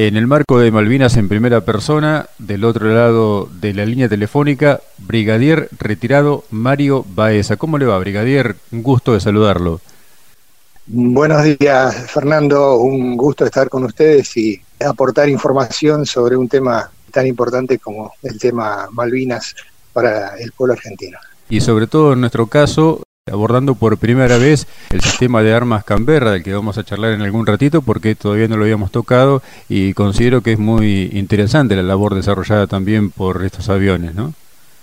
En el marco de Malvinas en primera persona, del otro lado de la línea telefónica, Brigadier retirado Mario Baeza. ¿Cómo le va, Brigadier? Un gusto de saludarlo. Buenos días, Fernando. Un gusto estar con ustedes y aportar información sobre un tema tan importante como el tema Malvinas para el pueblo argentino. Y sobre todo en nuestro caso, abordando por primera vez el sistema de armas Canberra, del que vamos a charlar en algún ratito, porque todavía no lo habíamos tocado y considero que es muy interesante la labor desarrollada también por estos aviones, ¿no?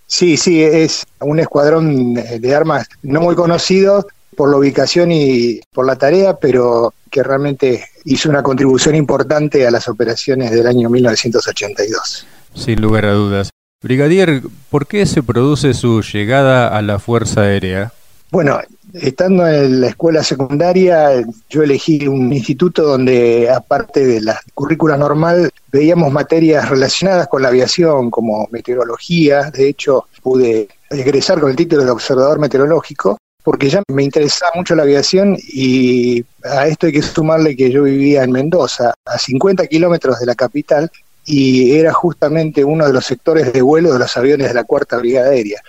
Sí, sí, es un escuadrón de armas no muy conocido por la ubicación y por la tarea, pero que realmente hizo una contribución importante a las operaciones del año 1982. Sin lugar a dudas. Brigadier, ¿por qué se produce su llegada a la Fuerza Aérea? Bueno, estando en la escuela secundaria, yo elegí un instituto donde, aparte de la currícula normal, veíamos materias relacionadas con la aviación, como meteorología. De hecho, pude egresar con el título de observador meteorológico, porque ya me interesaba mucho la aviación y a esto hay que sumarle que yo vivía en Mendoza, a 50 kilómetros de la capital, y era justamente uno de los sectores de vuelo de los aviones de la Cuarta Brigada Aérea.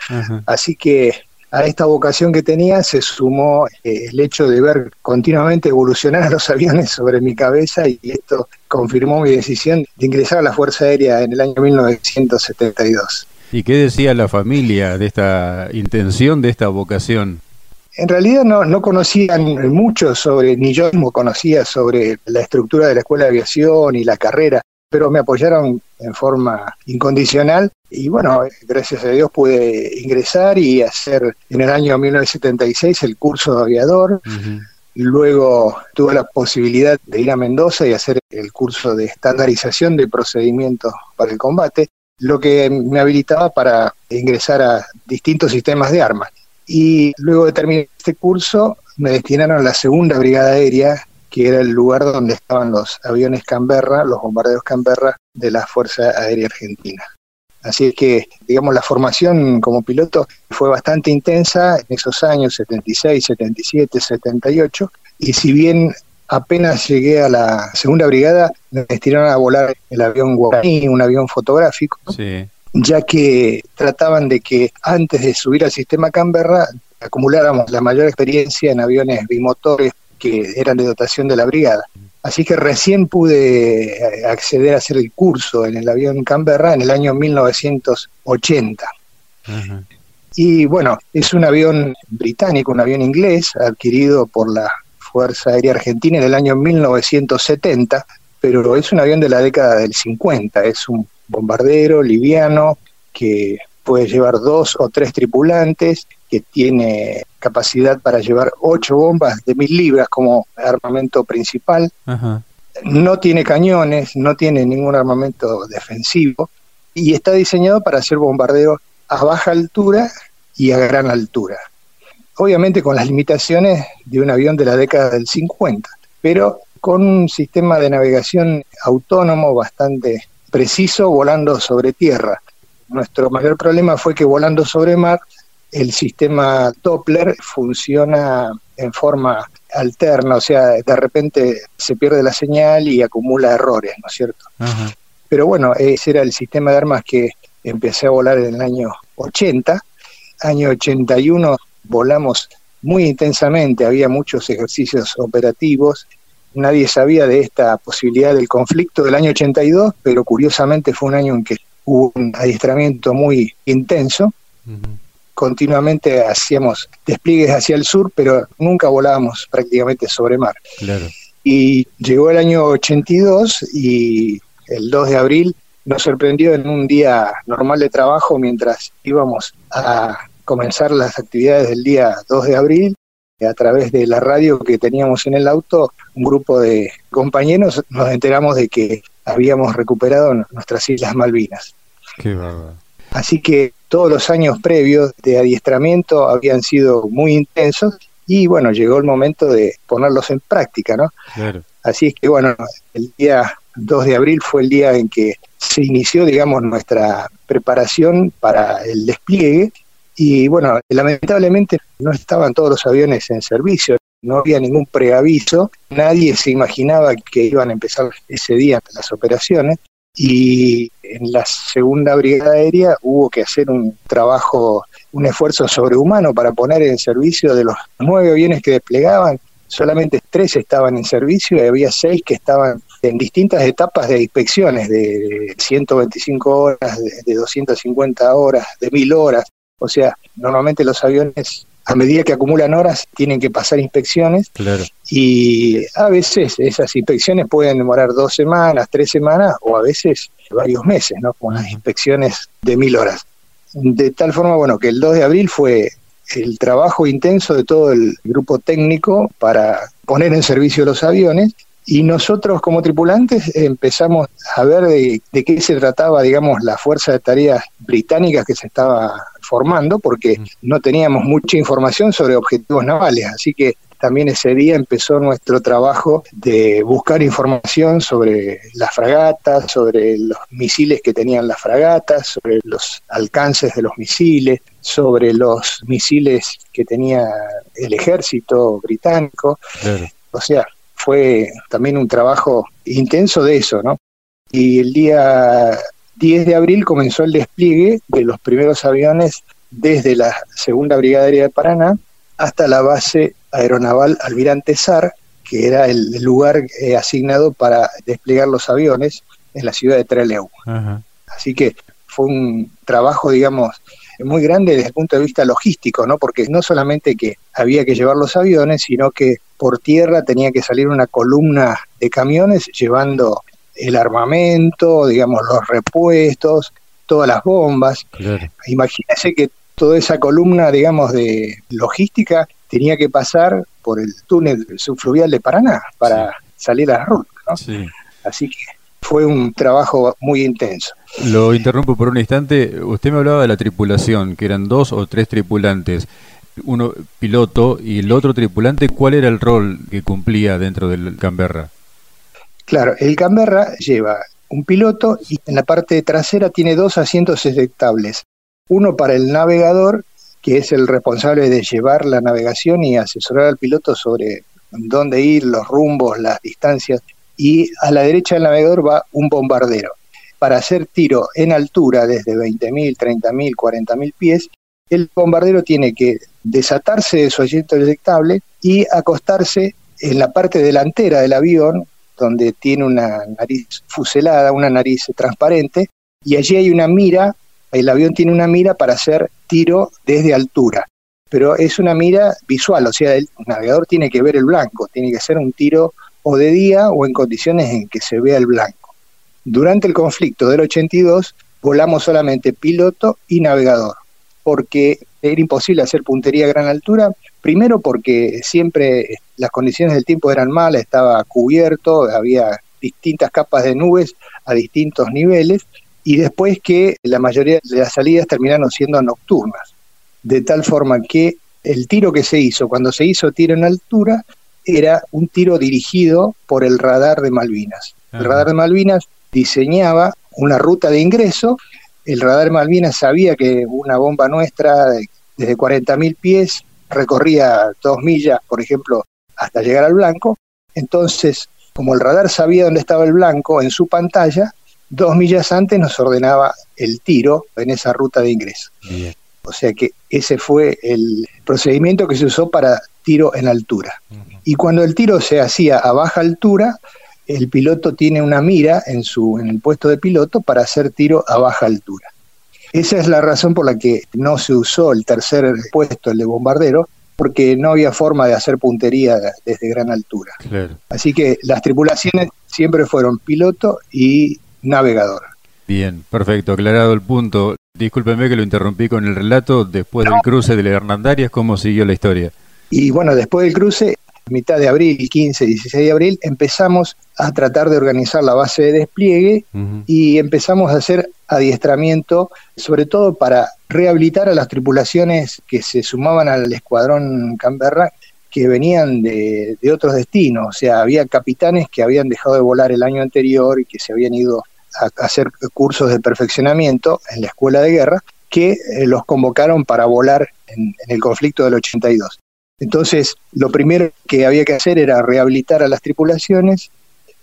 Así que a esta vocación que tenía se sumó eh, el hecho de ver continuamente evolucionar a los aviones sobre mi cabeza y esto confirmó mi decisión de ingresar a la Fuerza Aérea en el año 1972. ¿Y qué decía la familia de esta intención, de esta vocación? En realidad no, no conocían mucho sobre, ni yo mismo conocía sobre la estructura de la Escuela de Aviación y la carrera pero me apoyaron en forma incondicional y bueno, gracias a Dios pude ingresar y hacer en el año 1976 el curso de aviador. Luego tuve la posibilidad de ir a Mendoza y hacer el curso de estandarización de procedimientos para el combate, lo que me habilitaba para ingresar a distintos sistemas de armas. Y luego de terminar este curso, me destinaron a la segunda brigada aérea, que era el lugar donde estaban los aviones Canberra, los bombardeos Canberra de la Fuerza Aérea Argentina. Así que, digamos, la formación como piloto fue bastante intensa en esos años, 76, 77, 78, y si bien apenas llegué a la segunda brigada, me destinaron a volar el avión Guaraní, un avión fotográfico, ya que trataban de que antes de subir al sistema Canberra acumuláramos la mayor experiencia en aviones bimotores que eran de dotación de la brigada. Así que recién pude eh, acceder a hacer el curso en el avión Canberra en el año 1980. Y bueno, es un avión británico, un avión inglés, adquirido por la Fuerza Aérea Argentina en el año 1970, pero es un avión de la década del 50, es un bombardero liviano que puede llevar dos o tres tripulantes, que tiene capacidad para llevar ocho bombas de mil libras como armamento principal. No tiene cañones, no tiene ningún armamento defensivo y está diseñado para hacer bombardeo a baja altura y a gran altura. Obviamente con las limitaciones de un avión de la década del 50, pero con un sistema de navegación autónomo bastante preciso volando sobre tierra. Nuestro mayor problema fue que volando sobre mar el sistema Doppler funciona en forma alterna, o sea, de repente se pierde la señal y acumula errores, ¿no es cierto? Pero bueno, ese era el sistema de armas que empecé a volar en el año 80. Año 81 volamos muy intensamente, había muchos ejercicios operativos, nadie sabía de esta posibilidad del conflicto del año 82, pero curiosamente fue un año en que hubo un adiestramiento muy intenso continuamente hacíamos despliegues hacia el sur, pero nunca volábamos prácticamente sobre mar. Y llegó el año 82 y el 2 de abril nos sorprendió en un día normal de trabajo mientras íbamos a comenzar las actividades del día 2 de abril. A través de la radio que teníamos en el auto, un grupo de compañeros nos enteramos de que habíamos recuperado nuestras Islas Malvinas. Qué Así que todos los años previos de adiestramiento habían sido muy intensos y bueno, llegó el momento de ponerlos en práctica, ¿no? Así es que bueno, el día 2 de abril fue el día en que se inició, digamos, nuestra preparación para el despliegue y bueno, lamentablemente no estaban todos los aviones en servicio. no había ningún preaviso, nadie se imaginaba que iban a empezar ese día las operaciones y en la segunda brigada aérea hubo que hacer un trabajo, un esfuerzo sobrehumano para poner en servicio de los nueve aviones que desplegaban, solamente tres estaban en servicio y había seis que estaban en distintas etapas de inspecciones, de 125 horas, de 250 horas, de 1000 horas. O sea, normalmente los aviones a medida que acumulan horas tienen que pasar inspecciones y a veces esas inspecciones pueden demorar dos semanas, tres semanas o a veces varios meses, ¿no? Con las inspecciones de mil horas. De tal forma, bueno, que el 2 de abril fue el trabajo intenso de todo el grupo técnico para poner en servicio los aviones y nosotros como tripulantes empezamos a ver de, qué se trataba, digamos, la fuerza de tareas británicas que se estaba formando, porque no teníamos mucha información sobre objetivos navales, así que también ese día empezó nuestro trabajo de buscar información sobre las fragatas, sobre los misiles que tenían las fragatas, sobre los alcances de los misiles, sobre los misiles que tenía el ejército británico. O sea, fue también un trabajo intenso de eso, ¿no? Y el día 10 de abril comenzó el despliegue de los primeros aviones desde la Segunda Brigada Aérea de Paraná hasta la base aeronaval Almirante Sar, que era el lugar eh, asignado para desplegar los aviones en la ciudad de Trelew. Así que fue un trabajo, digamos, muy grande desde el punto de vista logístico, ¿no? Porque no solamente que había que llevar los aviones, sino que por tierra tenía que salir una columna de camiones llevando el armamento, digamos, los repuestos, todas las bombas. Imagínese que toda esa columna, digamos, de logística tenía que pasar por el túnel subfluvial de Paraná para salir a la ruta. ¿no? Así que fue un trabajo muy intenso. Lo interrumpo por un instante. Usted me hablaba de la tripulación, que eran dos o tres tripulantes. Uno piloto y el otro tripulante, ¿cuál era el rol que cumplía dentro del Canberra? Claro, el Canberra lleva un piloto y en la parte trasera tiene dos asientos ejectables. Uno para el navegador, que es el responsable de llevar la navegación y asesorar al piloto sobre dónde ir, los rumbos, las distancias. Y a la derecha del navegador va un bombardero. Para hacer tiro en altura desde 20.000, 30.000, 40.000 pies, el bombardero tiene que desatarse de su asiento eyectable y acostarse en la parte delantera del avión, donde tiene una nariz fuselada, una nariz transparente, y allí hay una mira, el avión tiene una mira para hacer tiro desde altura, pero es una mira visual, o sea, el navegador tiene que ver el blanco, tiene que hacer un tiro o de día o en condiciones en que se vea el blanco. Durante el conflicto del 82 volamos solamente piloto y navegador, porque era imposible hacer puntería a gran altura, primero porque siempre las condiciones del tiempo eran malas, estaba cubierto, había distintas capas de nubes a distintos niveles, y después que la mayoría de las salidas terminaron siendo nocturnas, de tal forma que el tiro que se hizo, cuando se hizo tiro en altura, era un tiro dirigido por el radar de Malvinas. El radar de Malvinas diseñaba una ruta de ingreso. El radar Malvinas sabía que una bomba nuestra desde 40.000 pies recorría dos millas, por ejemplo, hasta llegar al blanco. Entonces, como el radar sabía dónde estaba el blanco en su pantalla, dos millas antes nos ordenaba el tiro en esa ruta de ingreso. O sea que ese fue el procedimiento que se usó para tiro en altura. Y cuando el tiro se hacía a baja altura, el piloto tiene una mira en, su, en el puesto de piloto para hacer tiro a baja altura. Esa es la razón por la que no se usó el tercer puesto, el de bombardero, porque no había forma de hacer puntería desde gran altura. Así que las tripulaciones siempre fueron piloto y navegador. Bien, perfecto, aclarado el punto. Discúlpeme que lo interrumpí con el relato. Después del cruce de la Hernandarias, ¿cómo siguió la historia? Y bueno, después del cruce mitad de abril, 15, 16 de abril, empezamos a tratar de organizar la base de despliegue y empezamos a hacer adiestramiento, sobre todo para rehabilitar a las tripulaciones que se sumaban al escuadrón Canberra que venían de, de otros destinos, o sea, había capitanes que habían dejado de volar el año anterior y que se habían ido a hacer cursos de perfeccionamiento en la escuela de guerra, que eh, los convocaron para volar en, en el conflicto del 82. Entonces, lo primero que había que hacer era rehabilitar a las tripulaciones.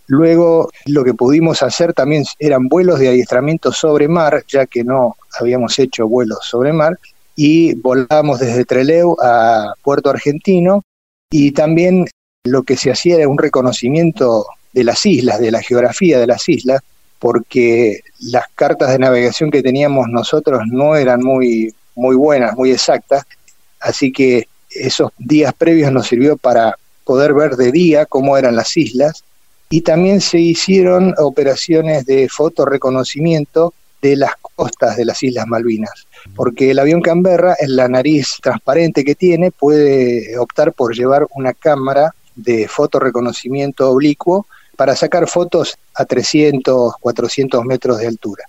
Luego, lo que pudimos hacer también eran vuelos de adiestramiento sobre mar, ya que no habíamos hecho vuelos sobre mar, y volábamos desde Trelew a Puerto Argentino. Y también lo que se hacía era un reconocimiento de las islas, de la geografía de las islas, porque las cartas de navegación que teníamos nosotros no eran muy, muy buenas, muy exactas, así que esos días previos nos sirvió para poder ver de día cómo eran las islas y también se hicieron operaciones de fotoreconocimiento de las costas de las Islas Malvinas, porque el avión Canberra, en la nariz transparente que tiene, puede optar por llevar una cámara de fotoreconocimiento oblicuo para sacar fotos a 300, 400 metros de altura.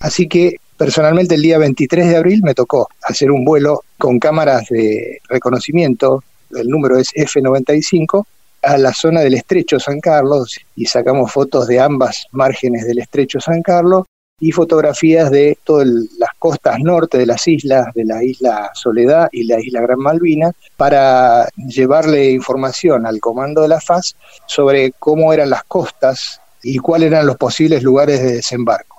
Así que personalmente el día 23 de abril me tocó hacer un vuelo con cámaras de reconocimiento, el número es F95, a la zona del estrecho San Carlos y sacamos fotos de ambas márgenes del estrecho San Carlos y fotografías de todas las costas norte de las islas, de la isla Soledad y la isla Gran Malvina, para llevarle información al comando de la FAS sobre cómo eran las costas y cuáles eran los posibles lugares de desembarco.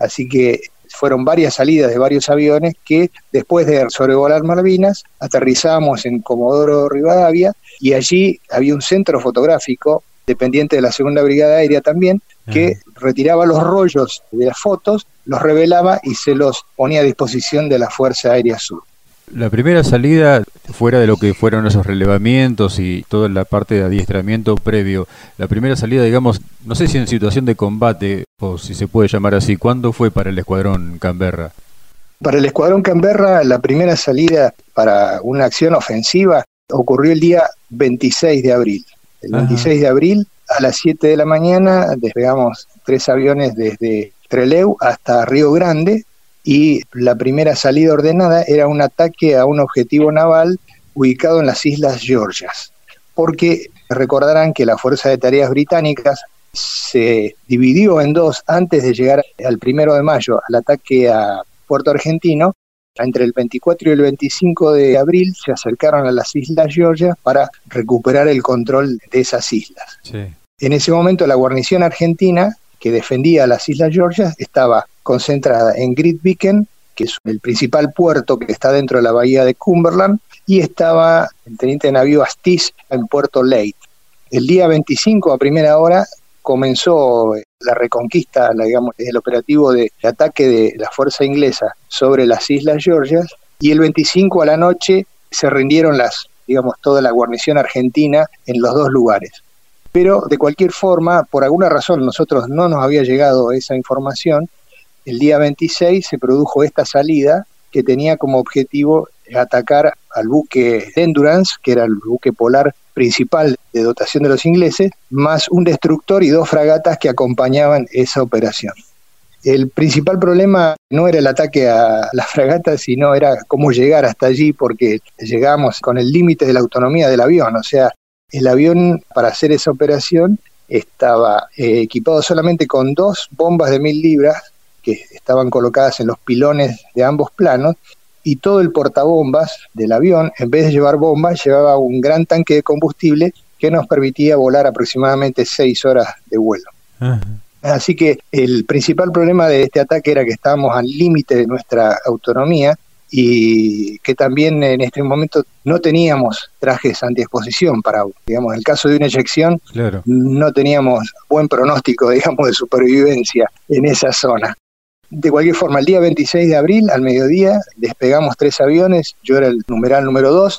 Así que fueron varias salidas de varios aviones que después de sobrevolar Malvinas aterrizamos en Comodoro Rivadavia y allí había un centro fotográfico dependiente de la Segunda Brigada Aérea también, que retiraba los rollos de las fotos, los revelaba y se los ponía a disposición de la Fuerza Aérea Sur. La primera salida, fuera de lo que fueron esos relevamientos y toda la parte de adiestramiento previo, la primera salida, digamos, no sé si en situación de combate o si se puede llamar así, ¿cuándo fue para el escuadrón Canberra? Para el escuadrón Canberra, la primera salida para una acción ofensiva ocurrió el día 26 de abril. El 26 de abril a las 7 de la mañana despegamos tres aviones desde Trelew hasta Río Grande y la primera salida ordenada era un ataque a un objetivo naval ubicado en las Islas Georgias, porque recordarán que la Fuerza de Tareas Británicas se dividió en dos antes de llegar al primero de mayo al ataque a Puerto Argentino entre el 24 y el 25 de abril se acercaron a las Islas Georgia para recuperar el control de esas islas. En ese momento la guarnición argentina que defendía las Islas Georgia estaba concentrada en Grytviken, que es el principal puerto que está dentro de la bahía de Cumberland, y estaba el teniente de navío Astiz en Puerto Leyte. El día 25 a primera hora comenzó la reconquista, digamos, el operativo de, ataque de la fuerza inglesa sobre las Islas Georgias y el 25 a la noche se rindieron las, digamos, toda la guarnición argentina en los dos lugares. Pero de cualquier forma, por alguna razón nosotros no nos había llegado esa información, el día 26 se produjo esta salida que tenía como objetivo atacar al buque Endurance, que era el buque polar principal de dotación de los ingleses, más un destructor y dos fragatas que acompañaban esa operación. El principal problema no era el ataque a las fragatas, sino era cómo llegar hasta allí, porque llegamos con el límite de la autonomía del avión. O sea, el avión para hacer esa operación estaba eh, equipado solamente con dos bombas de mil libras que estaban colocadas en los pilones de ambos planos y todo el portabombas del avión, en vez de llevar bombas, llevaba un gran tanque de combustible que nos permitía volar aproximadamente seis horas de vuelo. Así que el principal problema de este ataque era que estábamos al límite de nuestra autonomía y que también en este momento no teníamos trajes antiexposición para, digamos, en el caso de una eyección, no teníamos buen pronóstico, digamos, de supervivencia en esa zona. De cualquier forma, el día 26 de abril, al mediodía, despegamos tres aviones, yo era el numeral número 2,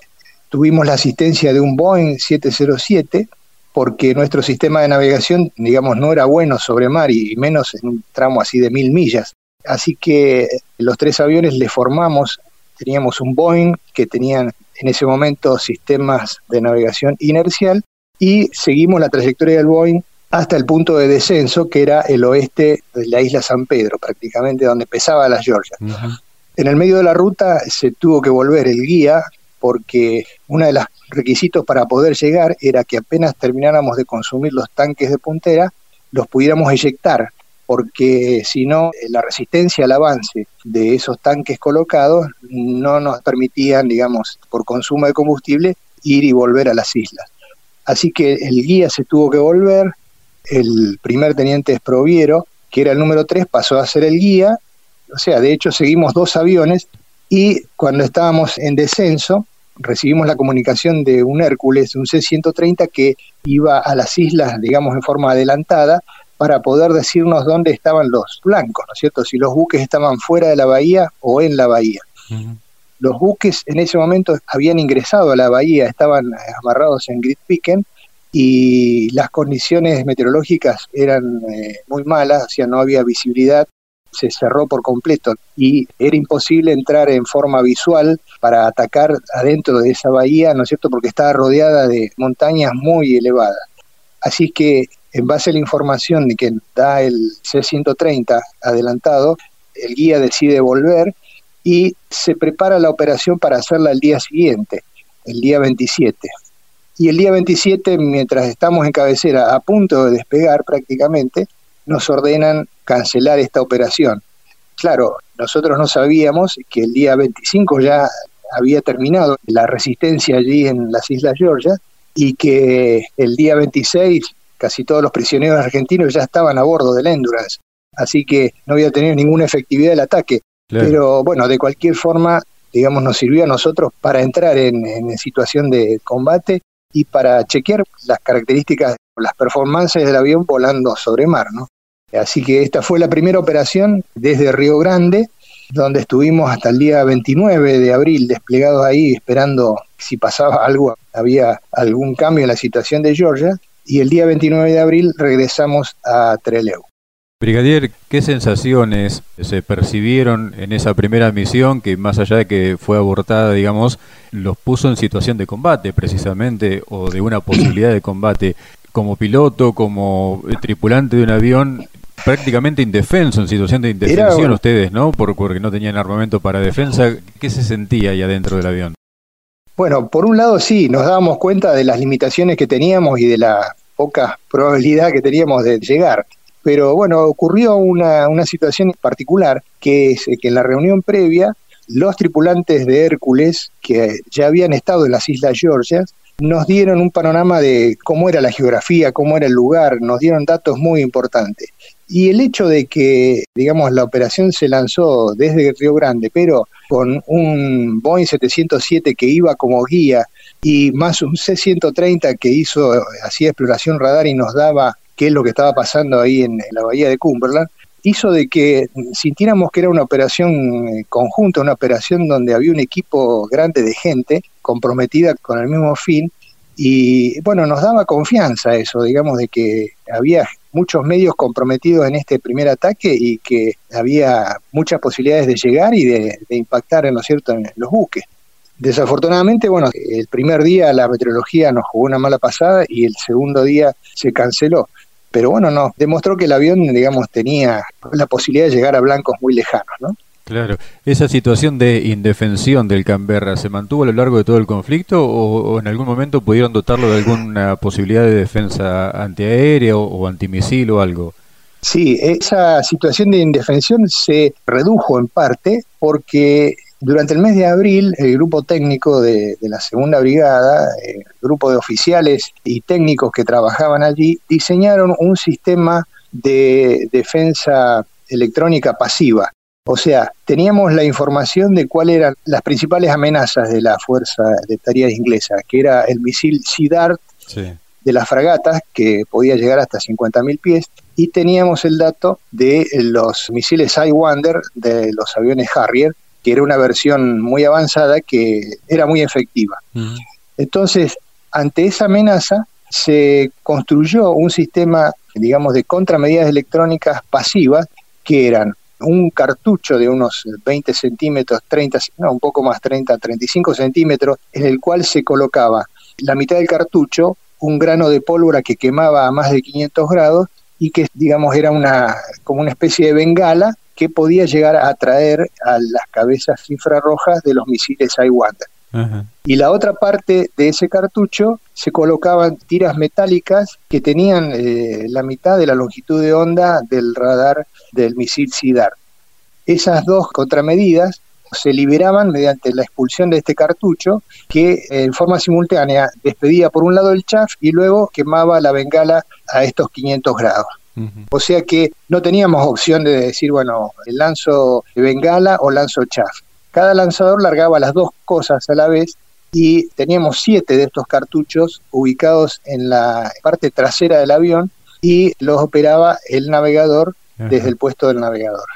tuvimos la asistencia de un Boeing 707, porque nuestro sistema de navegación, digamos, no era bueno sobre mar y menos en un tramo así de mil millas. Así que los tres aviones le formamos, teníamos un Boeing que tenían en ese momento sistemas de navegación inercial y seguimos la trayectoria del Boeing hasta el punto de descenso, que era el oeste de la isla San Pedro, prácticamente donde empezaba las Georgias. En el medio de la ruta se tuvo que volver el guía porque uno de los requisitos para poder llegar era que apenas termináramos de consumir los tanques de puntera, los pudiéramos eyectar porque si no, la resistencia al avance de esos tanques colocados no nos permitían, digamos, por consumo de combustible, ir y volver a las islas. Así que el guía se tuvo que volver, el primer teniente Esproviero, que era el número 3, pasó a ser el guía, o sea, de hecho seguimos dos aviones y cuando estábamos en descenso recibimos la comunicación de un Hércules, un C-130 que iba a las islas, digamos, en forma adelantada para poder decirnos dónde estaban los blancos, ¿no es cierto? Si los buques estaban fuera de la bahía o en la bahía. Los buques en ese momento habían ingresado a la bahía, estaban amarrados en Gridpiken y las condiciones meteorológicas eran eh, muy malas, o sea, no había visibilidad, se cerró por completo y era imposible entrar en forma visual para atacar adentro de esa bahía, ¿no es cierto?, porque estaba rodeada de montañas muy elevadas. Así que en base a la información que da el C-130 adelantado, el guía decide volver y se prepara la operación para hacerla el día siguiente, el día 27. Y el día 27, mientras estamos en cabecera, a punto de despegar prácticamente, nos ordenan cancelar esta operación. Claro, nosotros no sabíamos que el día 25 ya había terminado la resistencia allí en las Islas Georgia y que el día 26 casi todos los prisioneros argentinos ya estaban a bordo del Endurance, así que no había tenido ninguna efectividad el ataque. Pero bueno, de cualquier forma, digamos, nos sirvió a nosotros para entrar en, en situación de combate y para chequear las características, las performances del avión volando sobre mar, ¿no? Así que esta fue la primera operación desde Río Grande, donde estuvimos hasta el día 29 de abril desplegados ahí esperando si pasaba algo, había algún cambio en la situación de Georgia, y el día 29 de abril regresamos a Trelew. Brigadier, ¿qué sensaciones se percibieron en esa primera misión que más allá de que fue abortada, digamos, los puso en situación de combate precisamente o de una posibilidad de combate? Como piloto, como tripulante de un avión, prácticamente indefenso, en situación de indefensión ustedes, ¿no? porque no tenían armamento para defensa. ¿Qué se sentía ahí adentro del avión? Bueno, por un lado sí, nos dábamos cuenta de las limitaciones que teníamos y de la poca probabilidad que teníamos de llegar. Pero bueno, ocurrió una, una situación particular, que es que en la reunión previa, los tripulantes de Hércules, que ya habían estado en las Islas Georgias, nos dieron un panorama de cómo era la geografía, cómo era el lugar, nos dieron datos muy importantes. Y el hecho de que, digamos, la operación se lanzó desde Río Grande, pero con un Boeing 707 que iba como guía y más un C-130 que hizo, hacía exploración radar y nos daba qué es lo que estaba pasando ahí en, la bahía de Cumberland, hizo de que sintiéramos que era una operación eh, conjunta, una operación donde había un equipo grande de gente comprometida con el mismo fin y bueno, nos daba confianza eso, digamos, de que había muchos medios comprometidos en este primer ataque y que había muchas posibilidades de llegar y de, impactar, ¿no es cierto?, en los buques. Desafortunadamente, bueno, el primer día la meteorología nos jugó una mala pasada y el segundo día se canceló. Pero bueno, no, demostró que el avión, digamos, tenía la posibilidad de llegar a blancos muy lejanos, ¿no? Claro, esa situación de indefensión del Canberra se mantuvo a lo largo de todo el conflicto o, en algún momento pudieron dotarlo de alguna posibilidad de defensa antiaérea o, antimisil o algo. Sí, esa situación de indefensión se redujo en parte porque durante el mes de abril el grupo técnico de, de la segunda brigada, el grupo de oficiales y técnicos que trabajaban allí, diseñaron un sistema de defensa electrónica pasiva. O sea, teníamos la información de cuáles eran las principales amenazas de la Fuerza de Tareas Inglesa, que era el misil SIDART de las fragatas, que podía llegar hasta 50.000 pies, y teníamos el dato de los misiles Sidewinder de los aviones Harrier, que era una versión muy avanzada que era muy efectiva. Entonces, ante esa amenaza, se construyó un sistema, digamos, de contramedidas electrónicas pasivas que eran un cartucho de unos 20 centímetros, 30, no, un poco más, 30, 35 centímetros, en el cual se colocaba la mitad del cartucho, un grano de pólvora que quemaba a más de 500 grados y que, digamos, era una, como una especie de bengala que podía llegar a atraer a las cabezas infrarrojas de los misiles Iwander. Y la otra parte de ese cartucho se colocaban tiras metálicas que tenían eh, la mitad de la longitud de onda del radar del misil SIDAR. Esas dos contramedidas se liberaban mediante la expulsión de este cartucho que eh, en forma simultánea despedía por un lado el chaff y luego quemaba la bengala a estos 500 grados. O sea que no teníamos opción de decir, bueno, lanzo bengala o lanzo chaff. Cada lanzador largaba las dos cosas a la vez y teníamos siete de estos cartuchos ubicados en la parte trasera del avión y los operaba el navegador desde el puesto del navegador.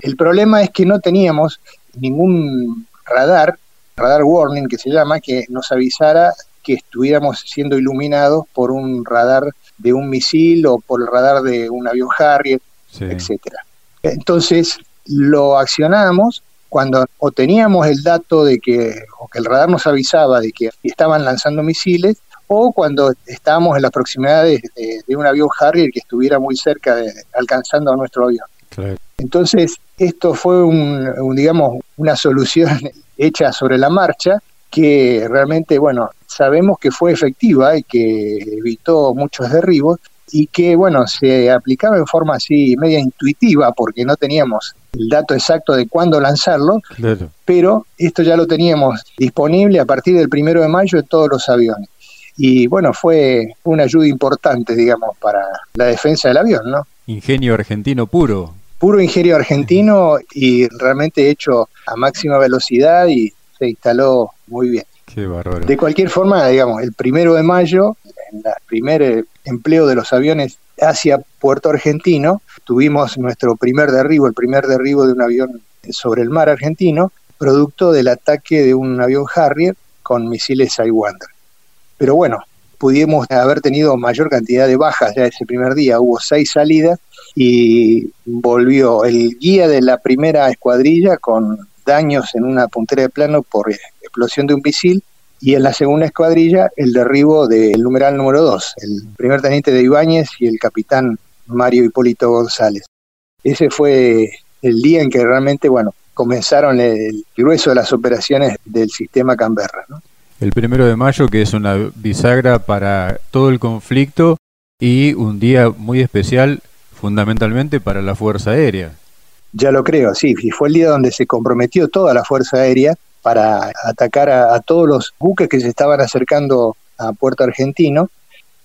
El problema es que no teníamos ningún radar, radar warning que se llama, que nos avisara que estuviéramos siendo iluminados por un radar de un misil o por el radar de un avión Harrier, etcétera. Entonces lo accionamos cuando o teníamos el dato de que, o que el radar nos avisaba de que estaban lanzando misiles, o cuando estábamos en las proximidades de, un avión Harrier que estuviera muy cerca de alcanzando a nuestro avión. Entonces, esto fue un, digamos, una solución hecha sobre la marcha que realmente, bueno, sabemos que fue efectiva y que evitó muchos derribos y que, bueno, se aplicaba en forma así media intuitiva porque no teníamos el dato exacto de cuándo lanzarlo, pero esto ya lo teníamos disponible a partir del primero de mayo en todos los aviones. Y bueno, fue una ayuda importante, digamos, para la defensa del avión, ¿no? Ingenio argentino puro. Puro ingenio argentino y realmente hecho a máxima velocidad y se instaló muy bien. Qué bárbaro. De cualquier forma, digamos, el primero de mayo, en el primer empleo de los aviones hacia Puerto Argentino, tuvimos nuestro primer derribo, el primer derribo de un avión sobre el mar argentino, producto del ataque de un avión Harrier con misiles Sidewinder. Pero bueno, pudimos haber tenido mayor cantidad de bajas ya ese primer día, hubo seis salidas y volvió el guía de la primera escuadrilla con daños en una puntera de plano por explosión de un misil y en la segunda escuadrilla el derribo del numeral número 2, el primer teniente de Ibáñez y el capitán Mario Hipólito González. Ese fue el día en que realmente, bueno, comenzaron el grueso de las operaciones del sistema Canberra. El primero de mayo, que es una bisagra para todo el conflicto y un día muy especial fundamentalmente para la Fuerza Aérea. Ya lo creo, sí, y fue el día donde se comprometió toda la Fuerza Aérea para atacar a, todos los buques que se estaban acercando a Puerto Argentino.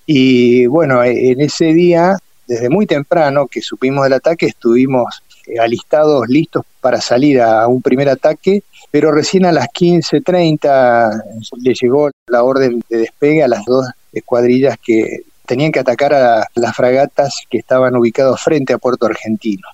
Y bueno, en ese día, desde muy temprano que supimos del ataque, estuvimos eh, alistados, listos para salir a un primer ataque, pero recién a las 15.30 le llegó la orden de despegue a las dos escuadrillas que tenían que atacar a las fragatas que estaban ubicadas frente a Puerto Argentino.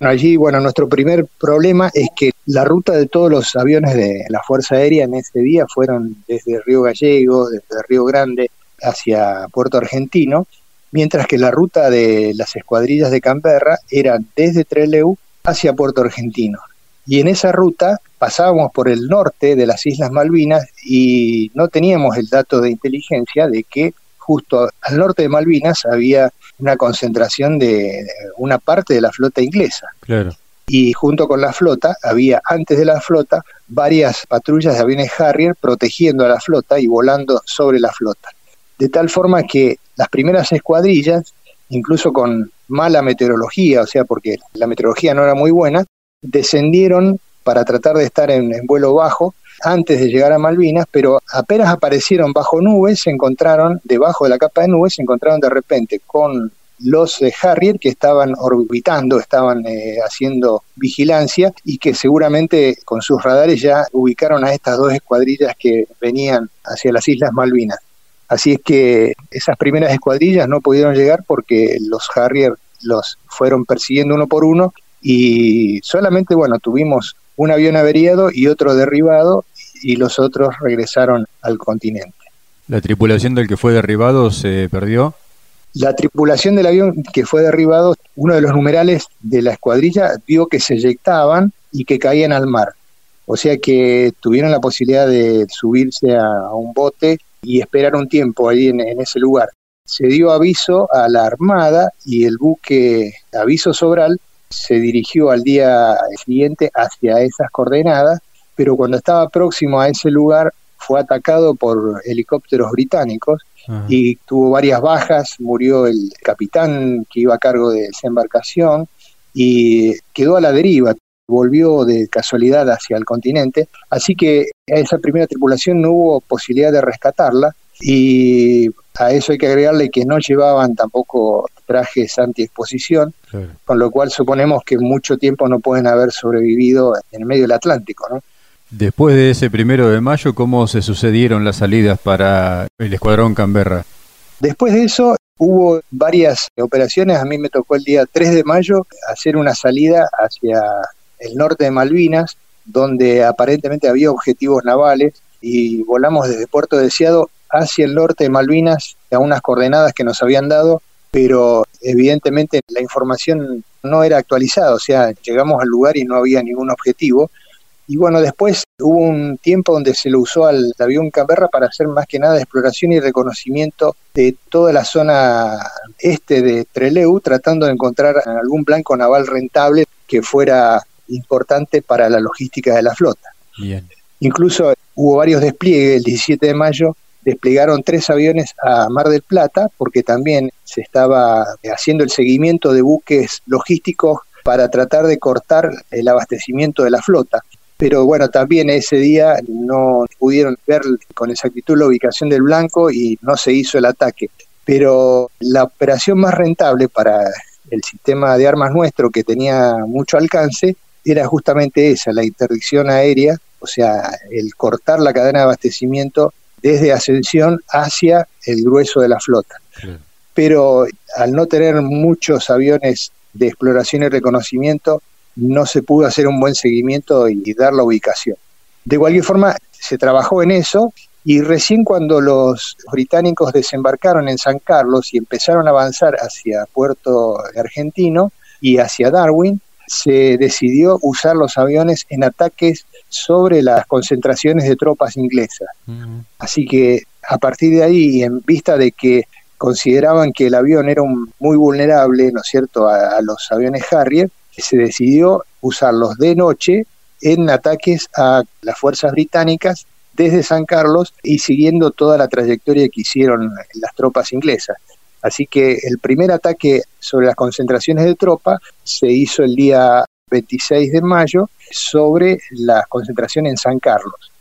Allí, bueno, nuestro primer problema es que la ruta de todos los aviones de la Fuerza Aérea en ese día fueron desde Río Gallego, desde Río Grande hacia Puerto Argentino, mientras que la ruta de las escuadrillas de Canberra era desde Trelew hacia Puerto Argentino. Y en esa ruta pasábamos por el norte de las Islas Malvinas y no teníamos el dato de inteligencia de que justo al norte de Malvinas había una concentración de una parte de la flota inglesa. Claro. Y junto con la flota había antes de la flota varias patrullas de aviones Harrier protegiendo a la flota y volando sobre la flota. De tal forma que las primeras escuadrillas, incluso con mala meteorología, o sea, porque la meteorología no era muy buena, descendieron para tratar de estar en, en vuelo bajo antes de llegar a Malvinas, pero apenas aparecieron bajo nubes, se encontraron, debajo de la capa de nubes, se encontraron de repente con los Harrier que estaban orbitando, estaban eh, haciendo vigilancia y que seguramente con sus radares ya ubicaron a estas dos escuadrillas que venían hacia las Islas Malvinas. Así es que esas primeras escuadrillas no pudieron llegar porque los Harrier los fueron persiguiendo uno por uno y solamente, bueno, tuvimos un avión averiado y otro derribado y los otros regresaron al continente. ¿La tripulación del que fue derribado se perdió? La tripulación del avión que fue derribado, uno de los numerales de la escuadrilla vio que se eyectaban y que caían al mar. O sea que tuvieron la posibilidad de subirse a, un bote y esperar un tiempo ahí en, en ese lugar. Se dio aviso a la Armada y el buque Aviso Sobral se dirigió al día siguiente hacia esas coordenadas pero cuando estaba próximo a ese lugar fue atacado por helicópteros británicos y tuvo varias bajas, murió el capitán que iba a cargo de esa embarcación y quedó a la deriva, volvió de casualidad hacia el continente, así que a esa primera tripulación no hubo posibilidad de rescatarla y a eso hay que agregarle que no llevaban tampoco trajes anti-exposición, con lo cual suponemos que mucho tiempo no pueden haber sobrevivido en el medio del Atlántico. ¿no? Después de ese primero de mayo, ¿cómo se sucedieron las salidas para el escuadrón Canberra? Después de eso hubo varias operaciones, a mí me tocó el día 3 de mayo hacer una salida hacia el norte de Malvinas, donde aparentemente había objetivos navales y volamos desde Puerto Deseado hacia el norte de Malvinas a unas coordenadas que nos habían dado, pero evidentemente la información no era actualizada, o sea, llegamos al lugar y no había ningún objetivo. Y bueno, después hubo un tiempo donde se lo usó al avión Canberra para hacer más que nada exploración y reconocimiento de toda la zona este de Treleu, tratando de encontrar algún blanco naval rentable que fuera importante para la logística de la flota. Bien. Incluso hubo varios despliegues el 17 de mayo desplegaron tres aviones a Mar del Plata porque también se estaba haciendo el seguimiento de buques logísticos para tratar de cortar el abastecimiento de la flota. Pero bueno, también ese día no pudieron ver con exactitud la ubicación del blanco y no se hizo el ataque. Pero la operación más rentable para el sistema de armas nuestro, que tenía mucho alcance, era justamente esa, la interdicción aérea, o sea, el cortar la cadena de abastecimiento desde Ascensión hacia el grueso de la flota. Pero al no tener muchos aviones de exploración y reconocimiento, no se pudo hacer un buen seguimiento y, dar la ubicación. De cualquier forma, se trabajó en eso y recién cuando los británicos desembarcaron en San Carlos y empezaron a avanzar hacia Puerto Argentino y hacia Darwin, se decidió usar los aviones en ataques sobre las concentraciones de tropas inglesas. Así que a partir de ahí, en vista de que consideraban que el avión era muy vulnerable, ¿no es cierto?, a, los aviones Harrier, se decidió usarlos de noche en ataques a las fuerzas británicas desde San Carlos y siguiendo toda la trayectoria que hicieron las tropas inglesas. Así que el primer ataque sobre las concentraciones de tropas se hizo el día 26 de mayo sobre la concentración en San Carlos.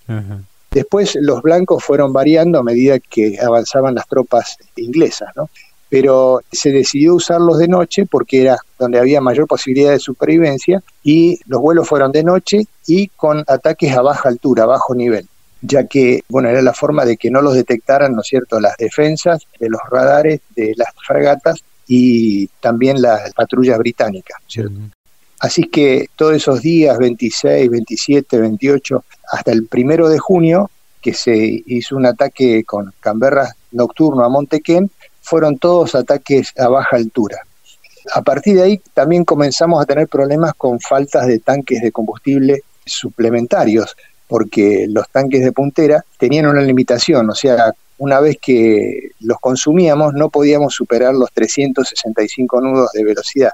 Después los blancos fueron variando a medida que avanzaban las tropas inglesas, ¿no? Pero se decidió usarlos de noche porque era donde había mayor posibilidad de supervivencia y los vuelos fueron de noche y con ataques a baja altura, a bajo nivel ya que, bueno, era la forma de que no los detectaran, ¿no es cierto?, las defensas de los radares de las fragatas y también las patrullas británicas, ¿cierto? Así que todos esos días, 26, 27, 28, hasta el primero de junio, que se hizo un ataque con Canberra nocturno a Montequén, fueron todos ataques a baja altura. A partir de ahí también comenzamos a tener problemas con faltas de tanques de combustible suplementarios, porque los tanques de puntera tenían una limitación, o sea, una vez que los consumíamos no podíamos superar los 365 nudos de velocidad,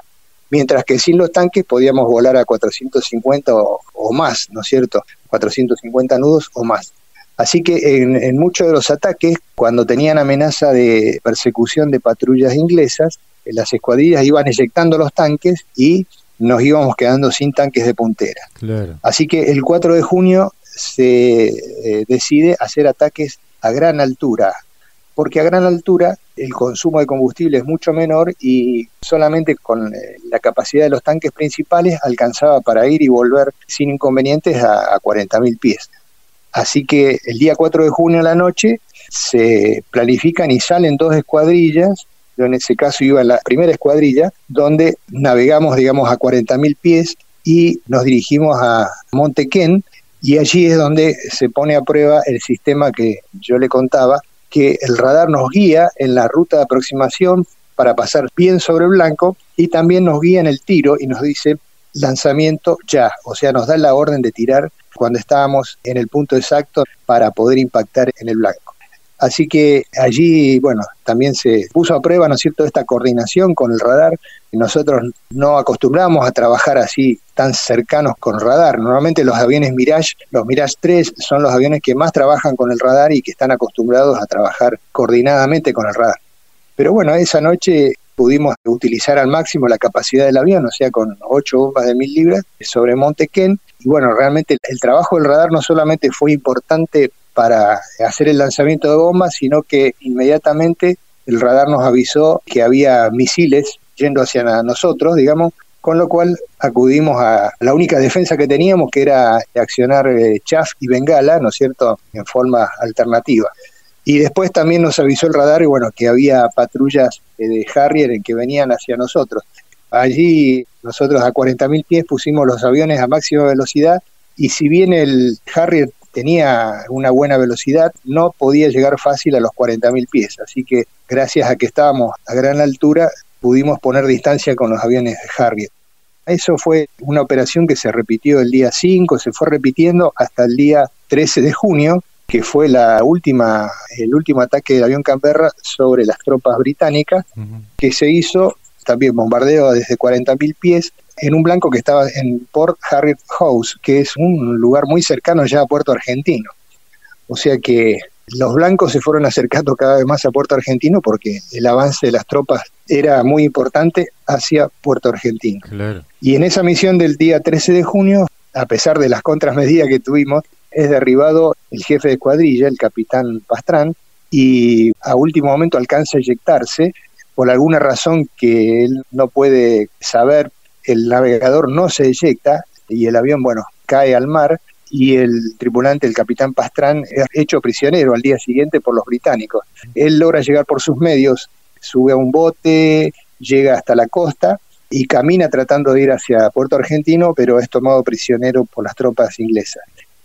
mientras que sin los tanques podíamos volar a 450 o, más, ¿no es cierto? 450 nudos o más. Así que en, en, muchos de los ataques, cuando tenían amenaza de persecución de patrullas inglesas, las escuadrillas iban eyectando los tanques y nos íbamos quedando sin tanques de puntera. Así que el 4 de junio se eh, decide hacer ataques a gran altura, porque a gran altura el consumo de combustible es mucho menor y solamente con eh, la capacidad de los tanques principales alcanzaba para ir y volver sin inconvenientes a, a 40.000 pies. Así que el día 4 de junio a la noche se planifican y salen dos escuadrillas, yo en ese caso iba en la primera escuadrilla, donde navegamos, digamos, a 40.000 pies y nos dirigimos a Montequén, y allí es donde se pone a prueba el sistema que yo le contaba, que el radar nos guía en la ruta de aproximación para pasar bien sobre el blanco y también nos guía en el tiro y nos dice lanzamiento ya, o sea, nos da la orden de tirar cuando estábamos en el punto exacto para poder impactar en el blanco. Así que allí, bueno, también se puso a prueba, ¿no es cierto?, esta coordinación con el radar. Nosotros no acostumbramos a trabajar así tan cercanos con radar. Normalmente los aviones Mirage, los Mirage 3, son los aviones que más trabajan con el radar y que están acostumbrados a trabajar coordinadamente con el radar. Pero bueno, esa noche pudimos utilizar al máximo la capacidad del avión, o sea, con ocho bombas de mil libras sobre Monte. Y bueno, realmente el trabajo del radar no solamente fue importante para hacer el lanzamiento de bombas, sino que inmediatamente el radar nos avisó que había misiles yendo hacia nosotros, digamos, con lo cual acudimos a la única defensa que teníamos, que era accionar eh, chaff y bengala, ¿no es cierto?, en forma alternativa. Y después también nos avisó el radar, y bueno, que había patrullas eh, de Harrier en que venían hacia nosotros. Allí nosotros a 40.000 pies pusimos los aviones a máxima velocidad y si bien el Harrier tenía una buena velocidad, no podía llegar fácil a los 40.000 pies. Así que gracias a que estábamos a gran altura, pudimos poner distancia con los aviones de Harrier. Eso fue una operación que se repitió el día 5, se fue repitiendo hasta el día 13 de junio, que fue la última, el último ataque del avión Canberra sobre las tropas británicas, que se hizo también bombardeo desde 40.000 pies en un blanco que estaba en Port Harriet House, que es un lugar muy cercano ya a Puerto Argentino. O sea que los blancos se fueron acercando cada vez más a Puerto Argentino porque el avance de las tropas era muy importante hacia Puerto Argentino. Y en esa misión del día 13 de junio, a pesar de las contramedidas que tuvimos, es derribado el jefe de escuadrilla, el capitán Pastrán, y a último momento alcanza a eyectarse por alguna razón que él no puede saber el navegador no se eyecta y el avión, bueno, cae al mar y el tripulante, el capitán Pastrán, es hecho prisionero al día siguiente por los británicos. Él logra llegar por sus medios, sube a un bote, llega hasta la costa y camina tratando de ir hacia Puerto Argentino, pero es tomado prisionero por las tropas inglesas.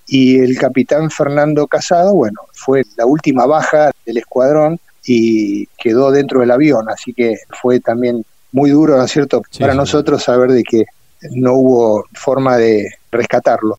Y el capitán Fernando Casado, bueno, fue la última baja del escuadrón y quedó dentro del avión, así que fue también muy duro, ¿no es cierto?, para nosotros saber de que no hubo forma de rescatarlo.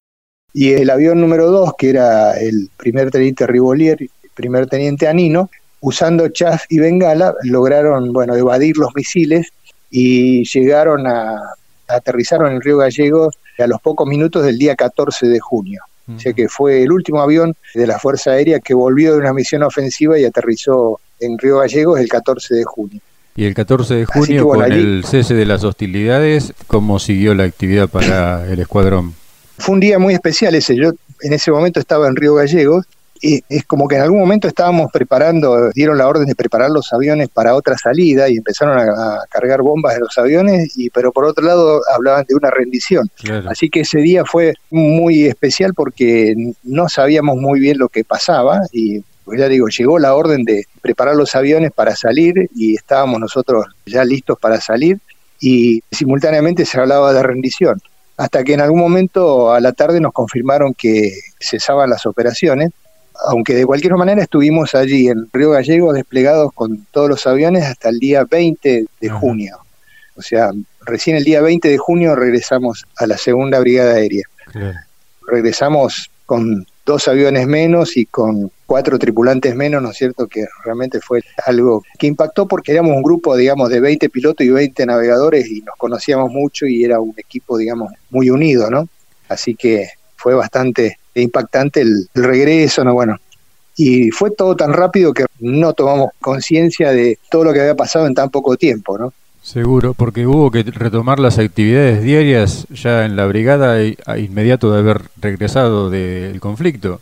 Y el avión número dos, que era el primer teniente Rivolier, primer teniente Anino, usando chaff y bengala, lograron, bueno, evadir los misiles y llegaron a, aterrizaron en Río Gallegos a los pocos minutos del día 14 de junio. O sea que fue el último avión de la Fuerza Aérea que volvió de una misión ofensiva y aterrizó en Río Gallegos el 14 de junio. Y el 14 de junio, con el cese de las hostilidades, ¿cómo siguió la actividad para el escuadrón? Fue un día muy especial ese. Yo en ese momento estaba en Río Gallegos y es como que en algún momento estábamos preparando, dieron la orden de preparar los aviones para otra salida y empezaron a, cargar bombas de los aviones, y pero por otro lado hablaban de una rendición. Así que ese día fue muy especial porque no sabíamos muy bien lo que pasaba y ya digo, llegó la orden de preparar los aviones para salir y estábamos nosotros ya listos para salir y simultáneamente se hablaba de rendición. Hasta que en algún momento a la tarde nos confirmaron que cesaban las operaciones, aunque de cualquier manera estuvimos allí en Río Gallego desplegados con todos los aviones hasta el día 20 de junio. O sea, recién el día 20 de junio regresamos a la segunda brigada aérea. Regresamos con dos aviones menos y con cuatro tripulantes menos, ¿no es cierto? Que realmente fue algo que impactó porque éramos un grupo, digamos, de 20 pilotos y 20 navegadores y nos conocíamos mucho y era un equipo, digamos, muy unido, ¿no? Así que fue bastante impactante el, regreso, ¿no? Bueno, y fue todo tan rápido que no tomamos conciencia de todo lo que había pasado en tan poco tiempo, ¿no? Seguro, porque hubo que retomar las actividades diarias ya en la brigada a inmediato de haber regresado del conflicto.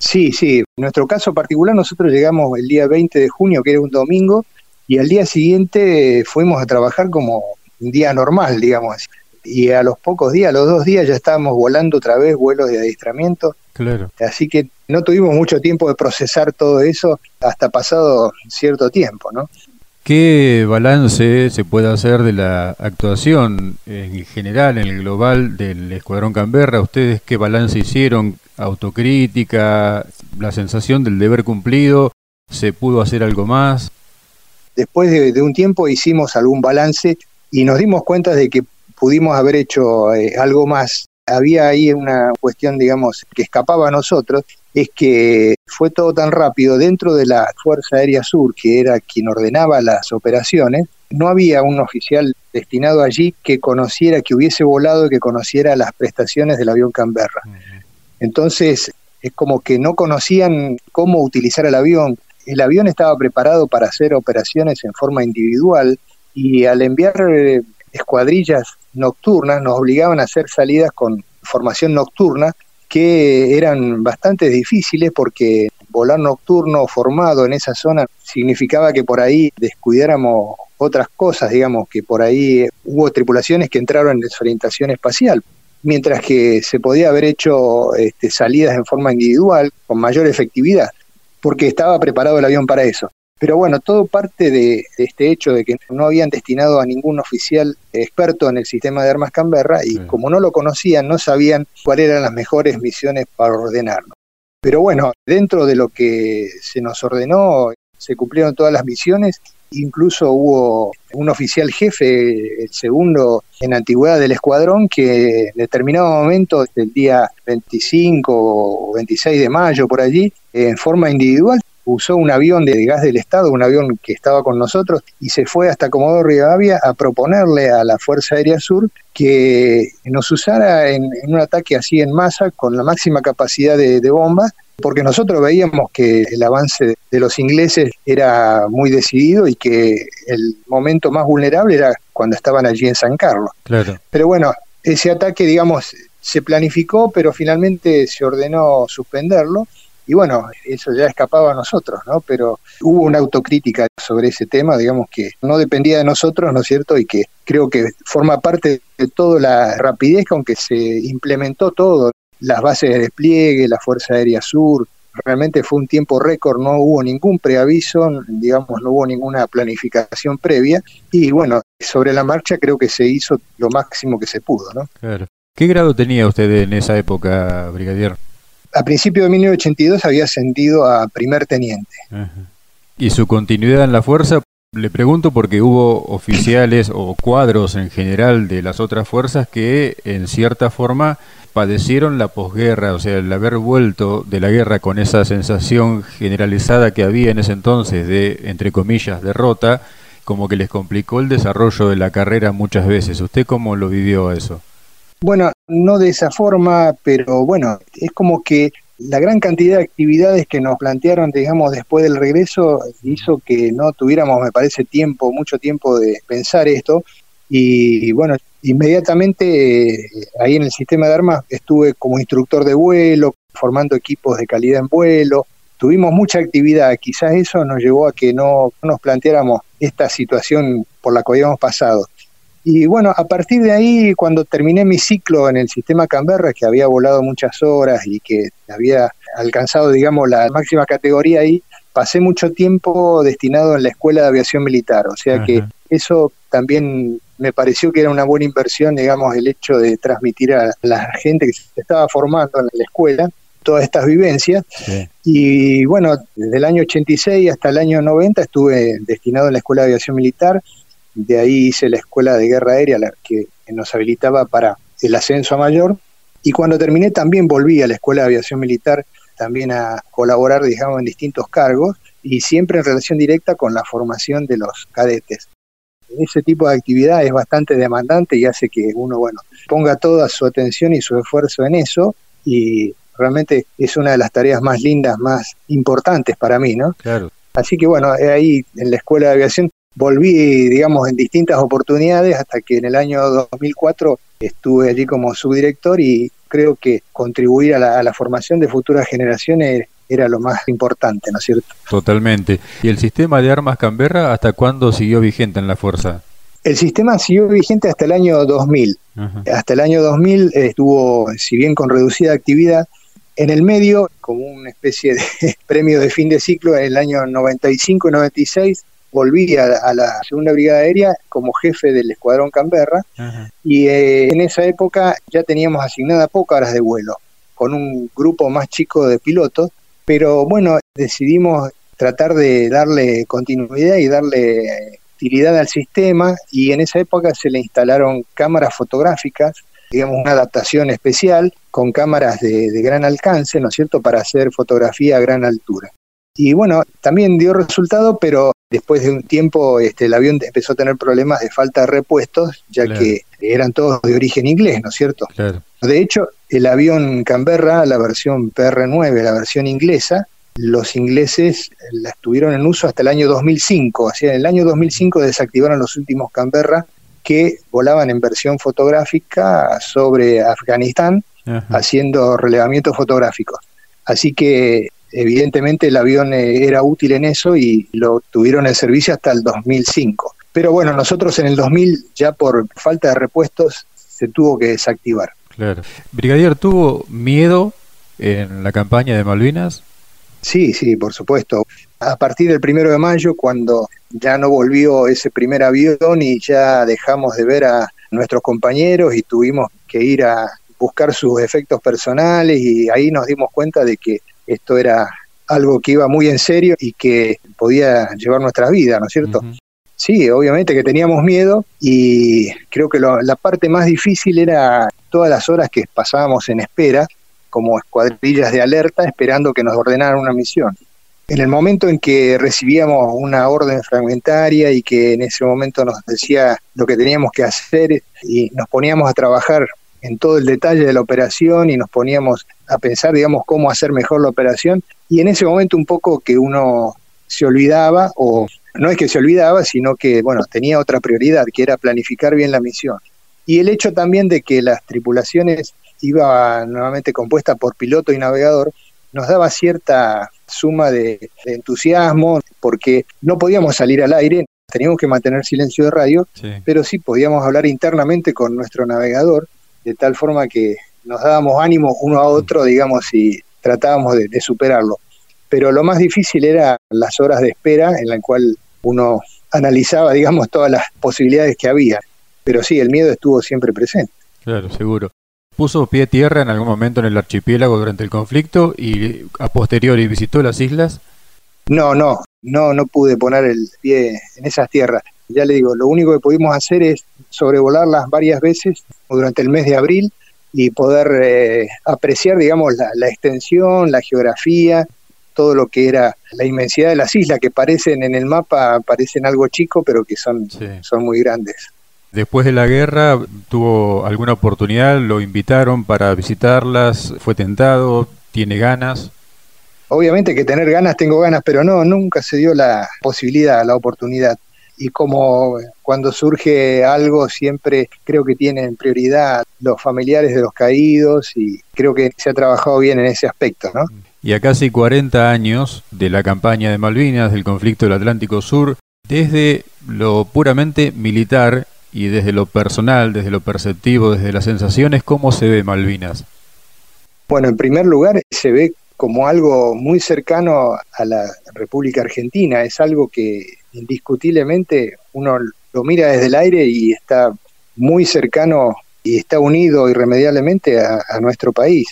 Sí, sí. En nuestro caso particular, nosotros llegamos el día 20 de junio, que era un domingo, y al día siguiente fuimos a trabajar como un día normal, digamos. Y a los pocos días, a los dos días, ya estábamos volando otra vez vuelos de adiestramiento. Claro. Así que no tuvimos mucho tiempo de procesar todo eso hasta pasado cierto tiempo, ¿no? ¿Qué balance se puede hacer de la actuación en general, en el global del Escuadrón Canberra? ¿Ustedes qué balance hicieron? ¿Autocrítica? ¿La sensación del deber cumplido? ¿Se pudo hacer algo más? Después de, un tiempo hicimos algún balance y nos dimos cuenta de que pudimos haber hecho eh, algo más. Había ahí una cuestión, digamos, que escapaba a nosotros es que fue todo tan rápido dentro de la Fuerza Aérea Sur, que era quien ordenaba las operaciones, no había un oficial destinado allí que conociera, que hubiese volado y que conociera las prestaciones del avión Canberra. Entonces, es como que no conocían cómo utilizar el avión. El avión estaba preparado para hacer operaciones en forma individual y al enviar eh, escuadrillas nocturnas nos obligaban a hacer salidas con formación nocturna que eran bastante difíciles porque volar nocturno formado en esa zona significaba que por ahí descuidáramos otras cosas, digamos, que por ahí hubo tripulaciones que entraron en desorientación espacial, mientras que se podía haber hecho este, salidas en forma individual con mayor efectividad, porque estaba preparado el avión para eso. Pero bueno, todo parte de, este hecho de que no habían destinado a ningún oficial experto en el sistema de armas Canberra y como no lo conocían, no sabían cuáles eran las mejores misiones para ordenarlo. Pero bueno, dentro de lo que se nos ordenó, se cumplieron todas las misiones, incluso hubo un oficial jefe, el segundo en antigüedad del escuadrón, que en determinado momento, el día 25 o 26 de mayo por allí, en forma individual, usó un avión de gas del Estado, un avión que estaba con nosotros, y se fue hasta Comodoro Rivadavia a proponerle a la Fuerza Aérea Sur que nos usara en, un ataque así en masa, con la máxima capacidad de, de bombas, porque nosotros veíamos que el avance de los ingleses era muy decidido y que el momento más vulnerable era cuando estaban allí en San Carlos. Claro. Pero bueno, ese ataque, digamos, se planificó, pero finalmente se ordenó suspenderlo y bueno, eso ya escapaba a nosotros, ¿no? Pero hubo una autocrítica sobre ese tema, digamos que no dependía de nosotros, ¿no es cierto? Y que creo que forma parte de toda la rapidez con que se implementó todo, las bases de despliegue, la Fuerza Aérea Sur, realmente fue un tiempo récord, no hubo ningún preaviso, digamos, no hubo ninguna planificación previa y bueno, sobre la marcha creo que se hizo lo máximo que se pudo, ¿no? Claro. ¿Qué grado tenía usted en esa época, brigadier? a principios de 1982 había ascendido a primer teniente. ¿Y su continuidad en la fuerza? Le pregunto porque hubo oficiales o cuadros en general de las otras fuerzas que en cierta forma padecieron la posguerra, o sea, el haber vuelto de la guerra con esa sensación generalizada que había en ese entonces de, entre comillas, derrota, como que les complicó el desarrollo de la carrera muchas veces. ¿Usted cómo lo vivió eso? Bueno, no de esa forma, pero bueno, es como que la gran cantidad de actividades que nos plantearon, digamos, después del regreso, hizo que no tuviéramos, me parece, tiempo, mucho tiempo de pensar esto. Y bueno, inmediatamente eh, ahí en el sistema de armas estuve como instructor de vuelo, formando equipos de calidad en vuelo. Tuvimos mucha actividad, quizás eso nos llevó a que no nos planteáramos esta situación por la que habíamos pasado. Y bueno, a partir de ahí, cuando terminé mi ciclo en el sistema Canberra, que había volado muchas horas y que había alcanzado, digamos, la máxima categoría ahí, pasé mucho tiempo destinado en la Escuela de Aviación Militar. O sea que eso también me pareció que era una buena inversión, digamos, el hecho de transmitir a la gente que se estaba formando en la escuela todas estas vivencias. Y bueno, desde el año 86 hasta el año 90 estuve destinado en la Escuela de Aviación Militar de ahí hice la escuela de guerra aérea, la que nos habilitaba para el ascenso a mayor. Y cuando terminé también volví a la escuela de aviación militar, también a colaborar, digamos, en distintos cargos y siempre en relación directa con la formación de los cadetes. Ese tipo de actividad es bastante demandante y hace que uno, bueno, ponga toda su atención y su esfuerzo en eso y realmente es una de las tareas más lindas, más importantes para mí, ¿no? Claro. Así que bueno, ahí en la escuela de aviación volví, digamos, en distintas oportunidades hasta que en el año 2004 estuve allí como subdirector y creo que contribuir a la, formación de futuras generaciones era lo más importante, ¿no es cierto? Totalmente. ¿Y el sistema de armas Canberra hasta cuándo siguió vigente en la fuerza? El sistema siguió vigente hasta el año 2000. Hasta el año 2000 estuvo, si bien con reducida actividad, en el medio, como una especie de premio de fin de ciclo, en el año 95 y 96 volví a, la segunda brigada aérea como jefe del escuadrón Canberra y eh, en esa época ya teníamos asignadas pocas horas de vuelo con un grupo más chico de pilotos, pero bueno, decidimos tratar de darle continuidad y darle utilidad al sistema y en esa época se le instalaron cámaras fotográficas digamos, una adaptación especial con cámaras de, gran alcance, ¿no es cierto?, para hacer fotografía a gran altura. Y bueno, también dio resultado, pero después de un tiempo este, el avión empezó a tener problemas de falta de repuestos, ya que eran todos de origen inglés, ¿no es cierto? Claro. De hecho, el avión Canberra, la versión PR9, la versión inglesa, los ingleses la estuvieron en uso hasta el año 2005. O sea, en el año 2005 desactivaron los últimos Canberra que volaban en versión fotográfica sobre Afganistán, Ajá. haciendo relevamientos fotográficos. Así que evidentemente el avión eh, era útil en eso y lo tuvieron en servicio hasta el 2005. Pero bueno, nosotros en el 2000 ya por falta de repuestos se tuvo que desactivar. Claro. Brigadier, ¿tuvo miedo en la campaña de Malvinas? Sí, sí, por supuesto. A partir del primero de mayo, cuando ya no volvió ese primer avión y ya dejamos de ver a nuestros compañeros y tuvimos que ir a buscar sus efectos personales y ahí nos dimos cuenta de que esto era algo que iba muy en serio y que podía llevar nuestra vida, ¿no es cierto? Sí, obviamente que teníamos miedo y creo que lo- la parte más difícil era todas las horas que pasábamos en espera, como escuadrillas de alerta, esperando que nos ordenaran una misión. En el momento en que recibíamos una orden fragmentaria y que en ese momento nos decía lo que teníamos que hacer y nos poníamos a trabajar en todo el detalle de la operación y nos poníamos a pensar, digamos, cómo hacer mejor la operación, y en ese momento un poco que uno se olvidaba o no es que se olvidaba, sino que, bueno, tenía otra prioridad, que era planificar bien la misión. Y el hecho también de que las tripulaciones iba nuevamente compuesta por piloto y navegador, nos daba cierta suma de, de entusiasmo, porque no podíamos salir al aire, teníamos que mantener silencio de radio, Sí. pero sí podíamos hablar internamente con nuestro navegador, de tal forma que nos dábamos ánimo uno a otro, digamos, y tratábamos de, de superarlo. Pero lo más difícil era las horas de espera en la cual uno analizaba, digamos, todas las posibilidades que había. Pero sí, el miedo estuvo siempre presente. Claro, seguro. ¿Puso pie tierra en algún momento en el archipiélago durante el conflicto y a posteriori visitó las islas? No, no, no, no pude poner el pie en esas tierras. Ya le digo, lo único que pudimos hacer es sobrevolarlas varias veces durante el mes de abril y poder eh, apreciar, digamos, la, la extensión, la geografía, todo lo que era la inmensidad de las islas, que parecen en el mapa, parecen algo chico, pero que son, Sí. son muy grandes. Después de la guerra, ¿tuvo alguna oportunidad? ¿Lo invitaron para visitarlas? ¿Fue tentado? ¿Tiene ganas? Obviamente que tener ganas, tengo ganas, pero no, nunca se dio la posibilidad, la oportunidad. Y como cuando surge algo, siempre creo que tienen prioridad los familiares de los caídos y creo que se ha trabajado bien en ese aspecto, ¿no? Y a casi 40 años de la campaña de Malvinas, del conflicto del Atlántico Sur, desde lo puramente militar y desde lo personal, desde lo perceptivo, desde las sensaciones, ¿cómo se ve Malvinas? Bueno, en primer lugar, se ve como algo muy cercano a la República Argentina, es algo que indiscutiblemente uno lo mira desde el aire y está muy cercano y está unido irremediablemente a, nuestro país.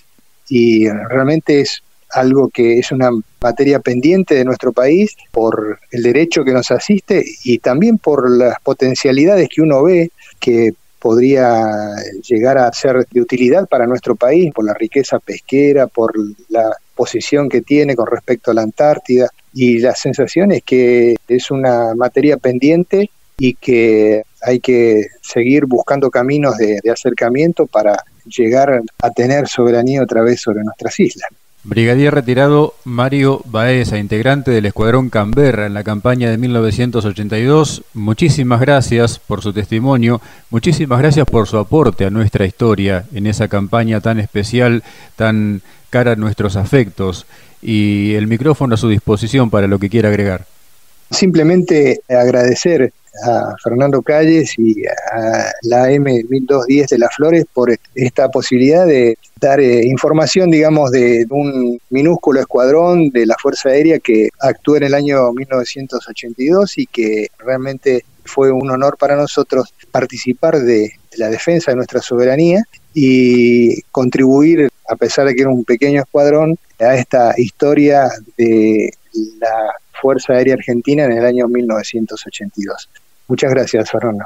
Y realmente es algo que es una materia pendiente de nuestro país por el derecho que nos asiste y también por las potencialidades que uno ve que podría llegar a ser de utilidad para nuestro país por la riqueza pesquera, por la posición que tiene con respecto a la Antártida y la sensación es que es una materia pendiente y que hay que seguir buscando caminos de, de acercamiento para llegar a tener soberanía otra vez sobre nuestras islas. Brigadier retirado Mario Baeza, integrante del Escuadrón Canberra en la campaña de 1982, muchísimas gracias por su testimonio, muchísimas gracias por su aporte a nuestra historia en esa campaña tan especial, tan cara a nuestros afectos, y el micrófono a su disposición para lo que quiera agregar. Simplemente agradecer a Fernando Calles y a la M1210 de Las Flores por esta posibilidad de dar eh, información, digamos, de un minúsculo escuadrón de la Fuerza Aérea que actuó en el año 1982 y que realmente fue un honor para nosotros participar de la defensa de nuestra soberanía y contribuir, a pesar de que era un pequeño escuadrón, a esta historia de la Fuerza Aérea Argentina en el año 1982. Muchas gracias, Fernando.